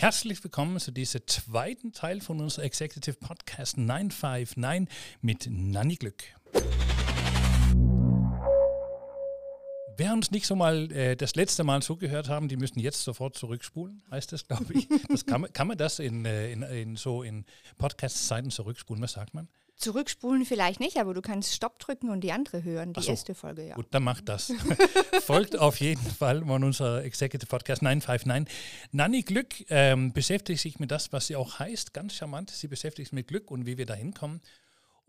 Herzlich willkommen zu diesem zweiten Teil von unserem Executive Podcast 959 mit Nanny Glück. Wer uns nicht so mal äh, das letzte Mal zugehört haben, die müssen jetzt sofort zurückspulen, heißt das, glaube ich. Das kann, man, kann man das in, äh, in, in so in Podcast-Zeiten zurückspulen? Was sagt man? Zurückspulen vielleicht nicht, aber du kannst Stopp drücken und die andere hören, die so. erste Folge, ja. Gut, dann macht das. Folgt auf jeden Fall mal unser Executive Podcast 959. Nanny Glück ähm, beschäftigt sich mit das, was sie auch heißt, ganz charmant. Sie beschäftigt sich mit Glück und wie wir da hinkommen.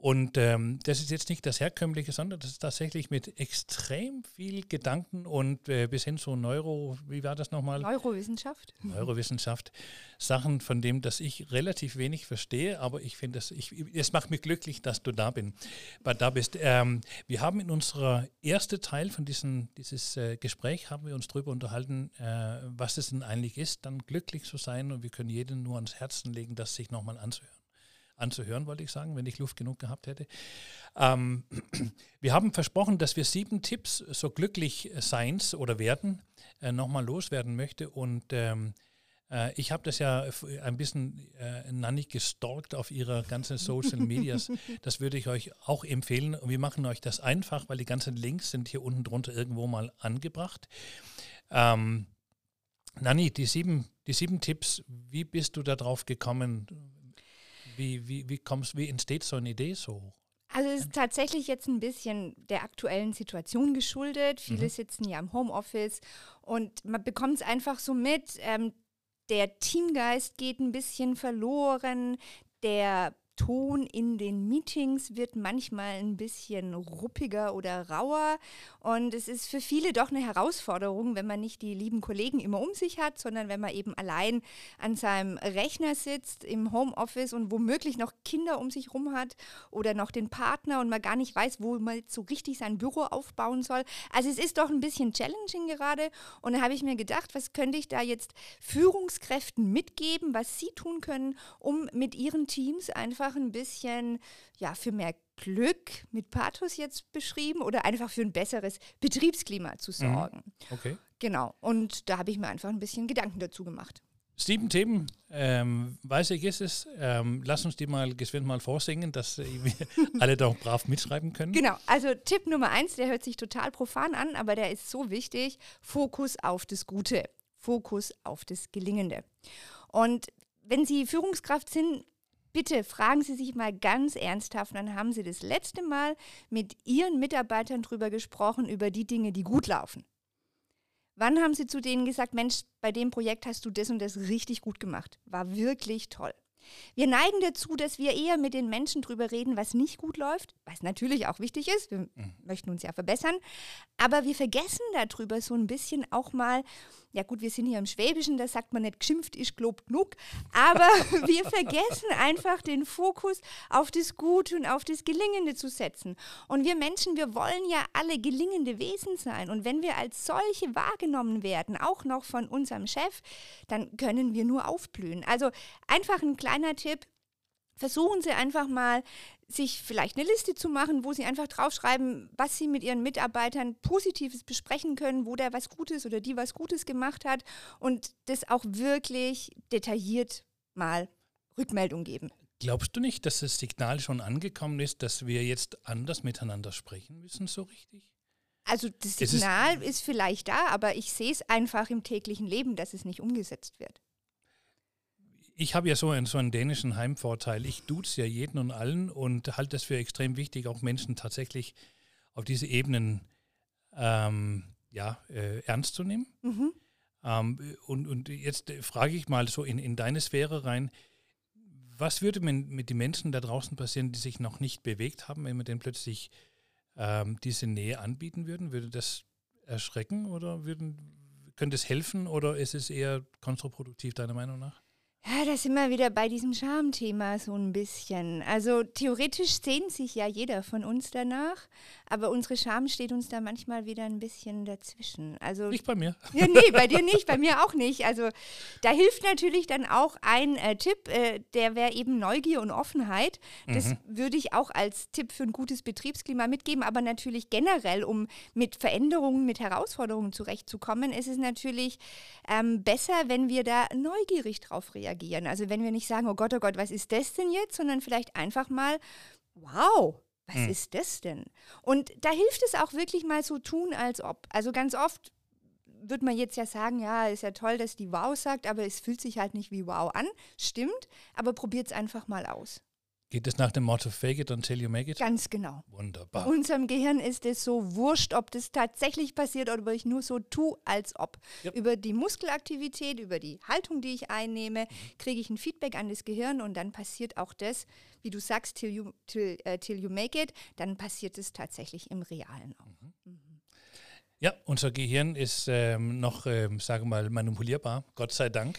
Und ähm, das ist jetzt nicht das Herkömmliche, sondern das ist tatsächlich mit extrem viel Gedanken und äh, bis hin zu Neuro, wie war das nochmal? Neurowissenschaft. Neurowissenschaft. Sachen, von dem, dass ich relativ wenig verstehe, aber ich finde, es macht mich glücklich, dass du da, bin, da bist. Ähm, wir haben in unserer ersten Teil von diesem dieses äh, Gespräch, haben wir uns darüber unterhalten, äh, was es denn eigentlich ist, dann glücklich zu sein und wir können jedem nur ans Herzen legen, das sich nochmal anzuhören anzuhören, wollte ich sagen, wenn ich Luft genug gehabt hätte. Ähm, wir haben versprochen, dass wir sieben Tipps so glücklich seins oder werden äh, nochmal loswerden möchte und ähm, äh, ich habe das ja ein bisschen äh, Nanny gestalkt auf ihrer ganzen Social Medias. Das würde ich euch auch empfehlen. Und wir machen euch das einfach, weil die ganzen Links sind hier unten drunter irgendwo mal angebracht. Ähm, Nanni, die sieben, die sieben Tipps, wie bist du darauf gekommen? Wie, wie, wie, kommst, wie entsteht so eine Idee so? Also es ist tatsächlich jetzt ein bisschen der aktuellen Situation geschuldet. Viele mhm. sitzen ja im Homeoffice und man bekommt es einfach so mit. Ähm, der Teamgeist geht ein bisschen verloren. Der Ton in den Meetings wird manchmal ein bisschen ruppiger oder rauer. Und es ist für viele doch eine Herausforderung, wenn man nicht die lieben Kollegen immer um sich hat, sondern wenn man eben allein an seinem Rechner sitzt im Homeoffice und womöglich noch Kinder um sich rum hat oder noch den Partner und man gar nicht weiß, wo man so richtig sein Büro aufbauen soll. Also es ist doch ein bisschen challenging gerade. Und da habe ich mir gedacht, was könnte ich da jetzt Führungskräften mitgeben, was sie tun können, um mit ihren Teams einfach einfach ein bisschen ja, für mehr Glück mit Pathos jetzt beschrieben oder einfach für ein besseres Betriebsklima zu mhm. sorgen. Mhm. Okay. Genau. Und da habe ich mir einfach ein bisschen Gedanken dazu gemacht. Sieben Themen, ähm, weiß ich ist es. Ähm, lass uns die mal geschwind mal vorsingen, dass äh, wir alle doch brav mitschreiben können. Genau, also Tipp Nummer eins, der hört sich total profan an, aber der ist so wichtig. Fokus auf das Gute, Fokus auf das Gelingende. Und wenn Sie Führungskraft sind, Bitte fragen Sie sich mal ganz ernsthaft, dann haben Sie das letzte Mal mit Ihren Mitarbeitern darüber gesprochen, über die Dinge, die gut laufen. Wann haben Sie zu denen gesagt, Mensch, bei dem Projekt hast du das und das richtig gut gemacht? War wirklich toll. Wir neigen dazu, dass wir eher mit den Menschen drüber reden, was nicht gut läuft, was natürlich auch wichtig ist. Wir mhm. möchten uns ja verbessern. Aber wir vergessen darüber so ein bisschen auch mal, ja gut, wir sind hier im Schwäbischen, da sagt man nicht, geschimpft ist gelobt genug, aber wir vergessen einfach den Fokus auf das Gute und auf das Gelingende zu setzen. Und wir Menschen, wir wollen ja alle gelingende Wesen sein. Und wenn wir als solche wahrgenommen werden, auch noch von unserem Chef, dann können wir nur aufblühen. Also einfach ein kleiner Tipp, versuchen Sie einfach mal, sich vielleicht eine Liste zu machen, wo Sie einfach draufschreiben, was Sie mit Ihren Mitarbeitern Positives besprechen können, wo der was Gutes oder die was Gutes gemacht hat und das auch wirklich detailliert mal Rückmeldung geben. Glaubst du nicht, dass das Signal schon angekommen ist, dass wir jetzt anders miteinander sprechen müssen, so richtig? Also das Signal ist, ist vielleicht da, aber ich sehe es einfach im täglichen Leben, dass es nicht umgesetzt wird ich habe ja so einen, so einen dänischen Heimvorteil. Ich duze ja jeden und allen und halte es für extrem wichtig, auch Menschen tatsächlich auf diese Ebenen ähm, ja, äh, ernst zu nehmen. Mhm. Ähm, und, und jetzt frage ich mal so in, in deine Sphäre rein, was würde mit, mit den Menschen da draußen passieren, die sich noch nicht bewegt haben, wenn wir denn plötzlich ähm, diese Nähe anbieten würden? Würde das erschrecken oder würden, könnte es helfen oder ist es eher kontraproduktiv, deiner Meinung nach? Ja, da sind wir wieder bei diesem Schamthema so ein bisschen. Also theoretisch sehnt sich ja jeder von uns danach, aber unsere Scham steht uns da manchmal wieder ein bisschen dazwischen. Also Nicht bei mir. ja, nee, bei dir nicht, bei mir auch nicht. Also da hilft natürlich dann auch ein äh, Tipp, äh, der wäre eben Neugier und Offenheit. Das würde ich auch als Tipp für ein gutes Betriebsklima mitgeben, aber natürlich generell, um mit Veränderungen, mit Herausforderungen zurechtzukommen, ist es natürlich ähm, besser, wenn wir da neugierig drauf reagieren. Also wenn wir nicht sagen, oh Gott, oh Gott, was ist das denn jetzt, sondern vielleicht einfach mal, wow, was Hm. ist das denn? Und da hilft es auch wirklich mal so tun, als ob. Also ganz oft würde man jetzt ja sagen, ja, ist ja toll, dass die Wow sagt, aber es fühlt sich halt nicht wie Wow an. Stimmt, aber probiert es einfach mal aus. Geht es nach dem Motto Fake it until you make it? Ganz genau. Wunderbar. Unserem Gehirn ist es so wurscht, ob das tatsächlich passiert oder ob ich nur so tue, als ob. Yep. Über die Muskelaktivität, über die Haltung, die ich einnehme, kriege ich ein Feedback an das Gehirn und dann passiert auch das, wie du sagst, till you, till, äh, till you make it, dann passiert es tatsächlich im Realen auch. Ja, unser Gehirn ist ähm, noch, ähm, sage mal, manipulierbar, Gott sei Dank.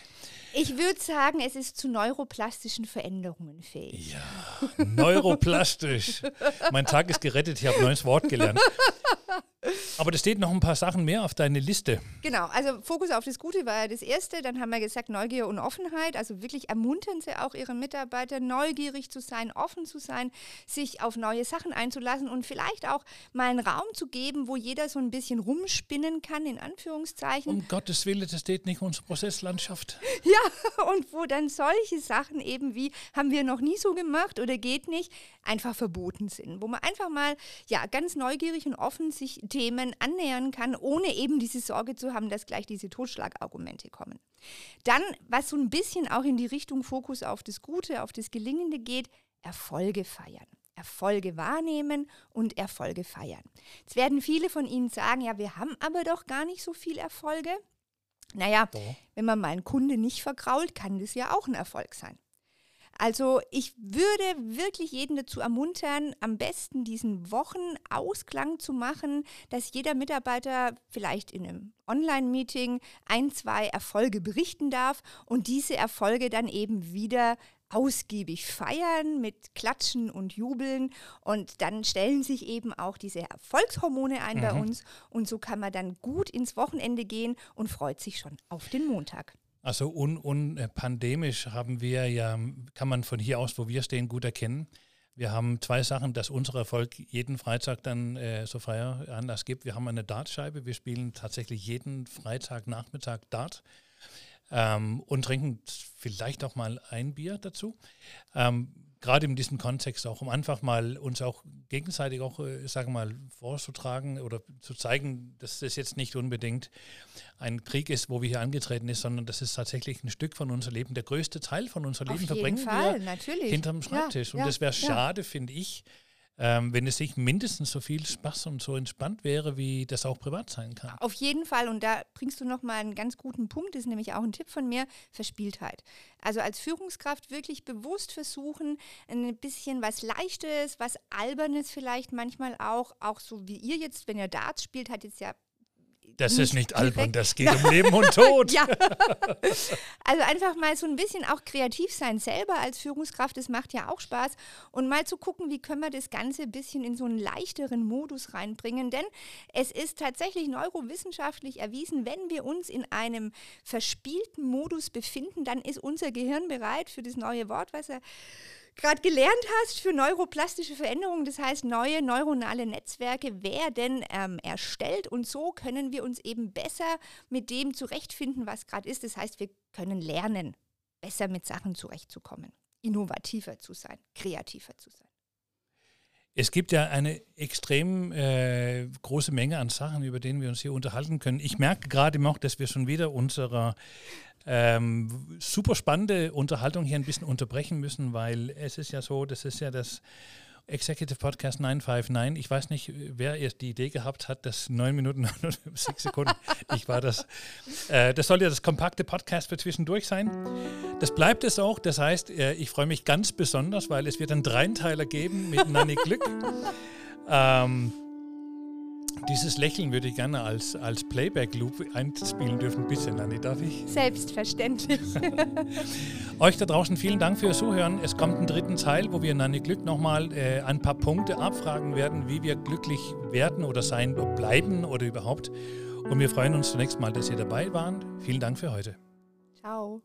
Ich würde sagen, es ist zu neuroplastischen Veränderungen fähig. Ja, neuroplastisch. mein Tag ist gerettet, ich habe ein neues Wort gelernt. Aber da steht noch ein paar Sachen mehr auf deine Liste. Genau, also Fokus auf das Gute war ja das Erste. Dann haben wir gesagt Neugier und Offenheit. Also wirklich ermuntern Sie auch Ihre Mitarbeiter, neugierig zu sein, offen zu sein, sich auf neue Sachen einzulassen und vielleicht auch mal einen Raum zu geben, wo jeder so ein bisschen rumspinnen kann, in Anführungszeichen. Um Gottes Willen, das steht nicht unsere Prozesslandschaft. Ja, und wo dann solche Sachen eben wie haben wir noch nie so gemacht oder geht nicht, einfach verboten sind. Wo man einfach mal ja ganz neugierig und offen sich Themen annähern kann, ohne eben diese Sorge zu haben, dass gleich diese Totschlagargumente kommen. Dann, was so ein bisschen auch in die Richtung Fokus auf das Gute, auf das Gelingende geht, Erfolge feiern. Erfolge wahrnehmen und Erfolge feiern. Jetzt werden viele von Ihnen sagen, ja, wir haben aber doch gar nicht so viel Erfolge. Naja, Doch. wenn man mal einen Kunde nicht vergrault, kann das ja auch ein Erfolg sein. Also ich würde wirklich jeden dazu ermuntern, am besten diesen Wochenausklang zu machen, dass jeder Mitarbeiter vielleicht in einem Online-Meeting ein, zwei Erfolge berichten darf und diese Erfolge dann eben wieder ausgiebig feiern mit Klatschen und Jubeln und dann stellen sich eben auch diese Erfolgshormone ein bei uns und so kann man dann gut ins Wochenende gehen und freut sich schon auf den Montag. Also un, un, äh, pandemisch haben wir ja, kann man von hier aus, wo wir stehen, gut erkennen. Wir haben zwei Sachen, dass unser Erfolg jeden Freitag dann äh, so freier Anlass gibt. Wir haben eine Dartscheibe. Wir spielen tatsächlich jeden Freitagnachmittag Dart ähm, und trinken vielleicht auch mal ein Bier dazu. Ähm, Gerade in diesem Kontext auch, um einfach mal uns auch gegenseitig auch, äh, sagen wir mal, vorzutragen oder zu zeigen, dass das jetzt nicht unbedingt ein Krieg ist, wo wir hier angetreten ist, sondern das ist tatsächlich ein Stück von unserem Leben. Der größte Teil von unserem Auf Leben verbringen Fall, wir natürlich. hinterm Ja, Schreibtisch. und ja, das wäre ja. schade, finde ich, ähm, wenn es nicht mindestens so viel Spaß und so entspannt wäre, wie das auch privat sein kann. Auf jeden Fall, und da bringst du nochmal einen ganz guten Punkt, das ist nämlich auch ein Tipp von mir, Verspieltheit. Also als Führungskraft wirklich bewusst versuchen, ein bisschen was Leichtes, was Albernes vielleicht manchmal auch, auch so wie ihr jetzt, wenn ihr Darts spielt, hat jetzt ja Das ist nicht albern, das geht um Leben und Tod. Ja. also einfach mal so ein bisschen auch kreativ sein selber als Führungskraft, das macht ja auch Spaß. Und mal zu gucken, wie können wir das Ganze ein bisschen in so einen leichteren Modus reinbringen. Denn es ist tatsächlich neurowissenschaftlich erwiesen, wenn wir uns in einem verspielten Modus befinden, dann ist unser Gehirn bereit für das neue Wort, was er gerade gelernt hast für neuroplastische Veränderungen, das heißt neue neuronale Netzwerke werden ähm, erstellt und so können wir uns eben besser mit dem zurechtfinden, was gerade ist. Das heißt, wir können lernen, besser mit Sachen zurechtzukommen, innovativer zu sein, kreativer zu sein. Es gibt ja eine extrem äh, große Menge an Sachen, über denen wir uns hier unterhalten können. Ich merke gerade noch, dass wir schon wieder unsere ähm, super spannende Unterhaltung hier ein bisschen unterbrechen müssen, weil es ist ja so, das ist ja das Executive Podcast 959. Ich weiß nicht, wer erst die Idee gehabt hat, das 9 Minuten 59 Sekunden. Ich war das. Äh, das soll ja das kompakte Podcast für zwischendurch sein. Das bleibt es auch. Das heißt, äh, ich freue mich ganz besonders, weil es wird einen Dreiteiler geben mit Nanny Glück. Ähm, Dieses Lächeln würde ich gerne als, als Playback-Loop einspielen dürfen. Bitte, Nanni, darf ich? Selbstverständlich. Euch da draußen vielen Dank fürs Zuhören. Es kommt einen dritten Teil, wo wir Nanni Glück nochmal äh, ein paar Punkte abfragen werden, wie wir glücklich werden oder sein bleiben oder überhaupt. Und wir freuen uns zunächst mal, dass ihr dabei wart. Vielen Dank für heute. Ciao.